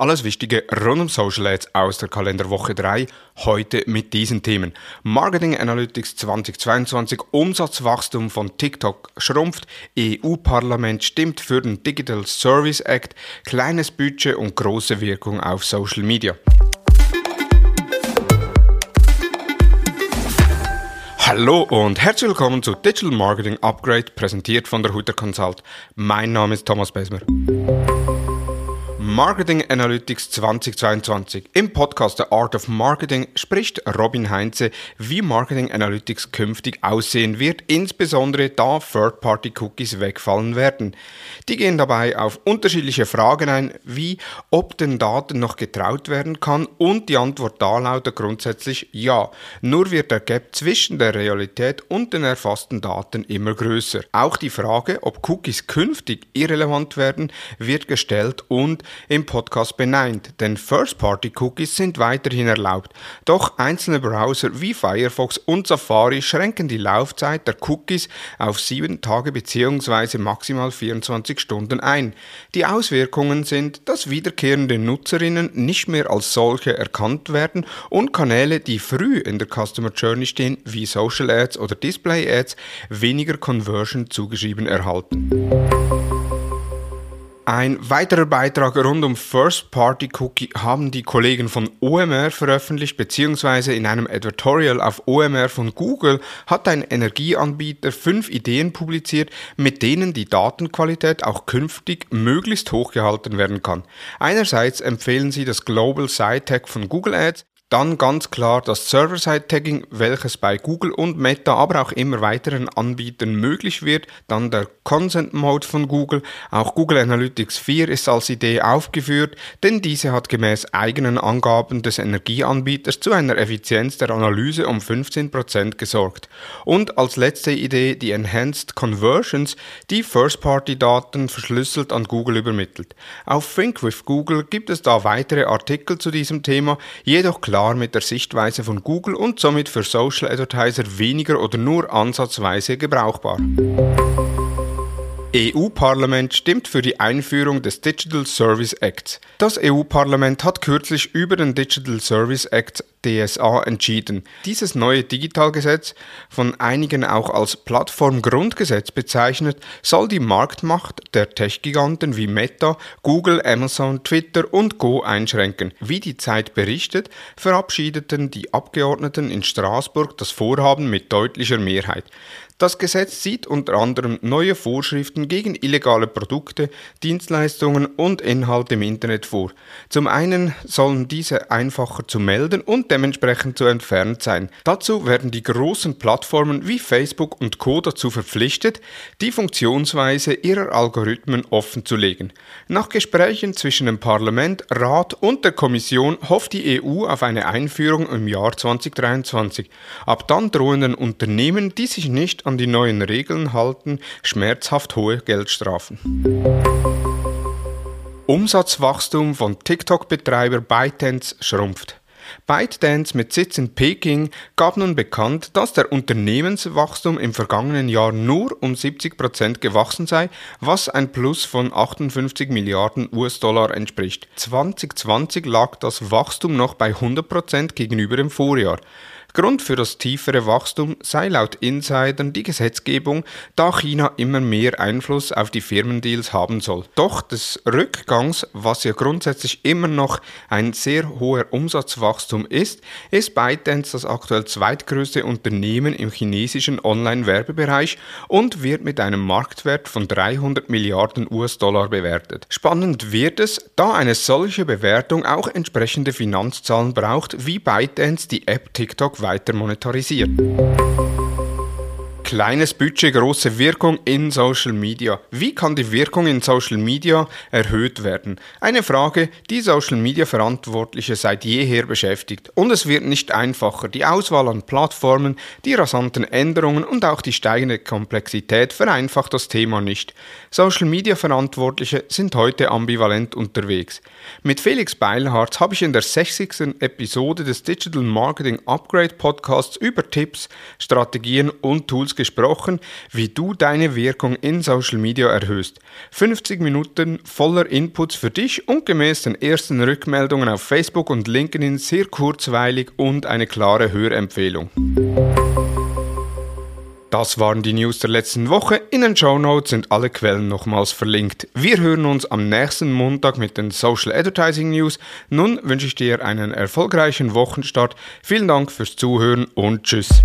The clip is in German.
Alles Wichtige rund um Social Ads aus der Kalenderwoche 3. Heute mit diesen Themen. Marketing Analytics 2022, Umsatzwachstum von TikTok schrumpft, EU-Parlament stimmt für den Digital Service Act, kleines Budget und große Wirkung auf Social Media. Hallo und herzlich willkommen zu Digital Marketing Upgrade, präsentiert von der Hutter Consult. Mein Name ist Thomas Besmer. Marketing Analytics 2022. Im Podcast The Art of Marketing spricht Robin Heinze, wie Marketing Analytics künftig aussehen wird, insbesondere da Third-Party-Cookies wegfallen werden. Die gehen dabei auf unterschiedliche Fragen ein, wie ob den Daten noch getraut werden kann und die Antwort da lautet grundsätzlich ja. Nur wird der Gap zwischen der Realität und den erfassten Daten immer größer. Auch die Frage, ob Cookies künftig irrelevant werden, wird gestellt und im Podcast beneint, denn First-Party-Cookies sind weiterhin erlaubt. Doch einzelne Browser wie Firefox und Safari schränken die Laufzeit der Cookies auf 7 Tage bzw. maximal 24 Stunden ein. Die Auswirkungen sind, dass wiederkehrende Nutzerinnen nicht mehr als solche erkannt werden und Kanäle, die früh in der Customer Journey stehen, wie Social Ads oder Display Ads, weniger Conversion zugeschrieben erhalten. Ein weiterer Beitrag rund um First-Party-Cookie haben die Kollegen von OMR veröffentlicht, beziehungsweise in einem Editorial auf OMR von Google hat ein Energieanbieter fünf Ideen publiziert, mit denen die Datenqualität auch künftig möglichst hoch gehalten werden kann. Einerseits empfehlen sie das Global Tag von Google Ads, dann ganz klar das Server-Side-Tagging, welches bei Google und Meta, aber auch immer weiteren Anbietern möglich wird. Dann der Consent-Mode von Google. Auch Google Analytics 4 ist als Idee aufgeführt, denn diese hat gemäß eigenen Angaben des Energieanbieters zu einer Effizienz der Analyse um 15% gesorgt. Und als letzte Idee die Enhanced Conversions, die First-Party-Daten verschlüsselt an Google übermittelt. Auf Think with Google gibt es da weitere Artikel zu diesem Thema, jedoch klar klar mit der Sichtweise von Google und somit für Social Advertiser weniger oder nur ansatzweise gebrauchbar. EU-Parlament stimmt für die Einführung des Digital Service Acts. Das EU-Parlament hat kürzlich über den Digital Service Act DSA entschieden. Dieses neue Digitalgesetz, von einigen auch als Plattformgrundgesetz bezeichnet, soll die Marktmacht der Tech-Giganten wie Meta, Google, Amazon, Twitter und Go einschränken. Wie die Zeit berichtet, verabschiedeten die Abgeordneten in Straßburg das Vorhaben mit deutlicher Mehrheit. Das Gesetz sieht unter anderem neue Vorschriften gegen illegale Produkte, Dienstleistungen und Inhalte im Internet vor. Zum einen sollen diese einfacher zu melden und dementsprechend zu entfernen sein. Dazu werden die großen Plattformen wie Facebook und Co. dazu verpflichtet, die Funktionsweise ihrer Algorithmen offen zu legen. Nach Gesprächen zwischen dem Parlament, Rat und der Kommission hofft die EU auf eine Einführung im Jahr 2023. Ab dann drohen den Unternehmen, die sich nicht an die neuen Regeln halten, schmerzhaft hohe Geldstrafen. Umsatzwachstum von TikTok-Betreiber ByteDance schrumpft. ByteDance mit Sitz in Peking gab nun bekannt, dass der Unternehmenswachstum im vergangenen Jahr nur um 70 Prozent gewachsen sei, was ein Plus von 58 Milliarden US-Dollar entspricht. 2020 lag das Wachstum noch bei 100 Prozent gegenüber dem Vorjahr. Grund für das tiefere Wachstum sei laut Insidern die Gesetzgebung, da China immer mehr Einfluss auf die Firmendeals haben soll. Doch des Rückgangs, was ja grundsätzlich immer noch ein sehr hoher Umsatzwachstum ist, ist ByteDance das aktuell zweitgrößte Unternehmen im chinesischen Online-Werbebereich und wird mit einem Marktwert von 300 Milliarden US-Dollar bewertet. Spannend wird es, da eine solche Bewertung auch entsprechende Finanzzahlen braucht, wie ByteDance die App TikTok weiter monetarisiert. Kleines Budget, große Wirkung in Social Media. Wie kann die Wirkung in Social Media erhöht werden? Eine Frage, die Social Media Verantwortliche seit jeher beschäftigt. Und es wird nicht einfacher. Die Auswahl an Plattformen, die rasanten Änderungen und auch die steigende Komplexität vereinfacht das Thema nicht. Social Media Verantwortliche sind heute ambivalent unterwegs. Mit Felix Beilhardt habe ich in der 60. Episode des Digital Marketing Upgrade Podcasts über Tipps, Strategien und Tools gesprochen, wie du deine Wirkung in Social Media erhöhst. 50 Minuten voller Inputs für dich und gemäß den ersten Rückmeldungen auf Facebook und LinkedIn sehr kurzweilig und eine klare Hörempfehlung. Das waren die News der letzten Woche. In den Show Notes sind alle Quellen nochmals verlinkt. Wir hören uns am nächsten Montag mit den Social Advertising News. Nun wünsche ich dir einen erfolgreichen Wochenstart. Vielen Dank fürs Zuhören und tschüss.